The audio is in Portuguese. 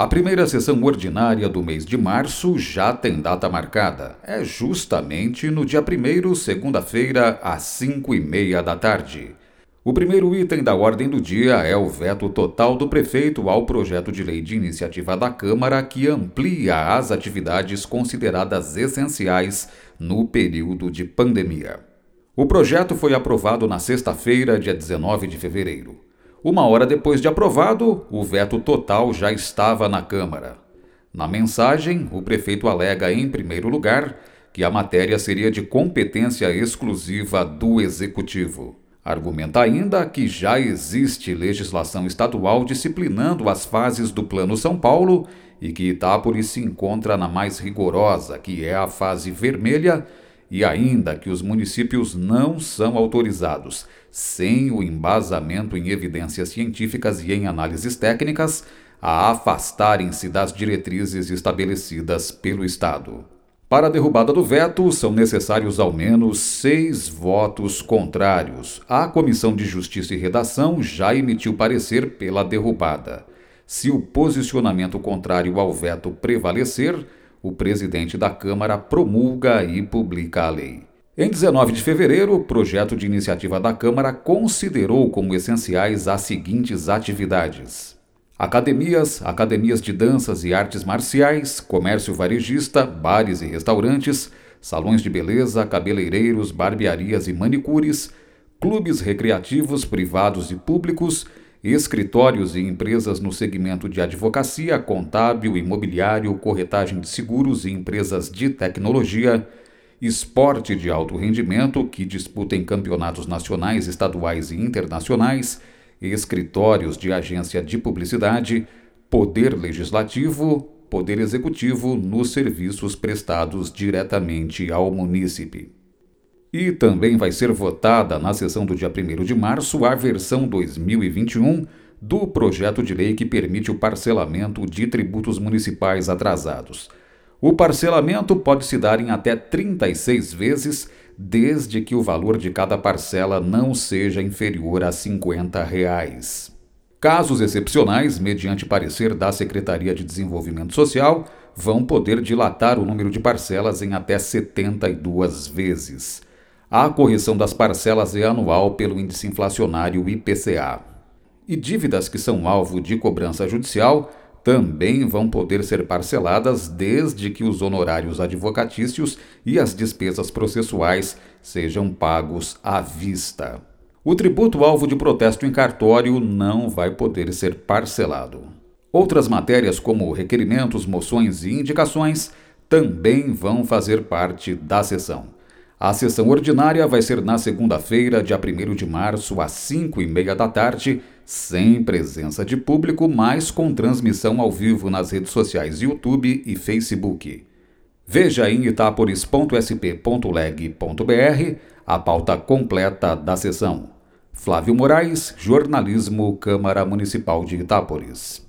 A primeira sessão ordinária do mês de março já tem data marcada. É justamente no dia 1, segunda-feira, às 5 e meia da tarde. O primeiro item da ordem do dia é o veto total do prefeito ao projeto de lei de iniciativa da Câmara que amplia as atividades consideradas essenciais no período de pandemia. O projeto foi aprovado na sexta-feira, dia 19 de fevereiro. Uma hora depois de aprovado, o veto total já estava na Câmara. Na mensagem, o prefeito alega, em primeiro lugar, que a matéria seria de competência exclusiva do Executivo. Argumenta ainda que já existe legislação estadual disciplinando as fases do Plano São Paulo e que Itápolis se encontra na mais rigorosa, que é a fase vermelha, e ainda que os municípios não são autorizados, sem o embasamento em evidências científicas e em análises técnicas, a afastarem-se das diretrizes estabelecidas pelo Estado. Para a derrubada do veto, são necessários ao menos seis votos contrários. A Comissão de Justiça e Redação já emitiu parecer pela derrubada. Se o posicionamento contrário ao veto prevalecer, o presidente da Câmara promulga e publica a lei. Em 19 de fevereiro, o projeto de iniciativa da Câmara considerou como essenciais as seguintes atividades: academias, academias de danças e artes marciais, comércio varejista, bares e restaurantes, salões de beleza, cabeleireiros, barbearias e manicures, clubes recreativos privados e públicos escritórios e empresas no segmento de advocacia, contábil, imobiliário, corretagem de seguros e empresas de tecnologia, esporte de alto rendimento que disputem campeonatos nacionais, estaduais e internacionais, escritórios de agência de publicidade, poder legislativo, poder executivo nos serviços prestados diretamente ao munícipe. E também vai ser votada na sessão do dia 1 de março a versão 2021 do projeto de lei que permite o parcelamento de tributos municipais atrasados. O parcelamento pode se dar em até 36 vezes, desde que o valor de cada parcela não seja inferior a 50 reais. Casos excepcionais, mediante parecer da Secretaria de Desenvolvimento Social, vão poder dilatar o número de parcelas em até 72 vezes. A correção das parcelas é anual pelo índice inflacionário IPCA. E dívidas que são alvo de cobrança judicial também vão poder ser parceladas desde que os honorários advocatícios e as despesas processuais sejam pagos à vista. O tributo alvo de protesto em cartório não vai poder ser parcelado. Outras matérias, como requerimentos, moções e indicações, também vão fazer parte da sessão. A sessão ordinária vai ser na segunda-feira, dia 1 de março, às 5 e meia da tarde, sem presença de público, mas com transmissão ao vivo nas redes sociais YouTube e Facebook. Veja em itaporis.sp.leg.br a pauta completa da sessão. Flávio Moraes, Jornalismo, Câmara Municipal de Itápolis.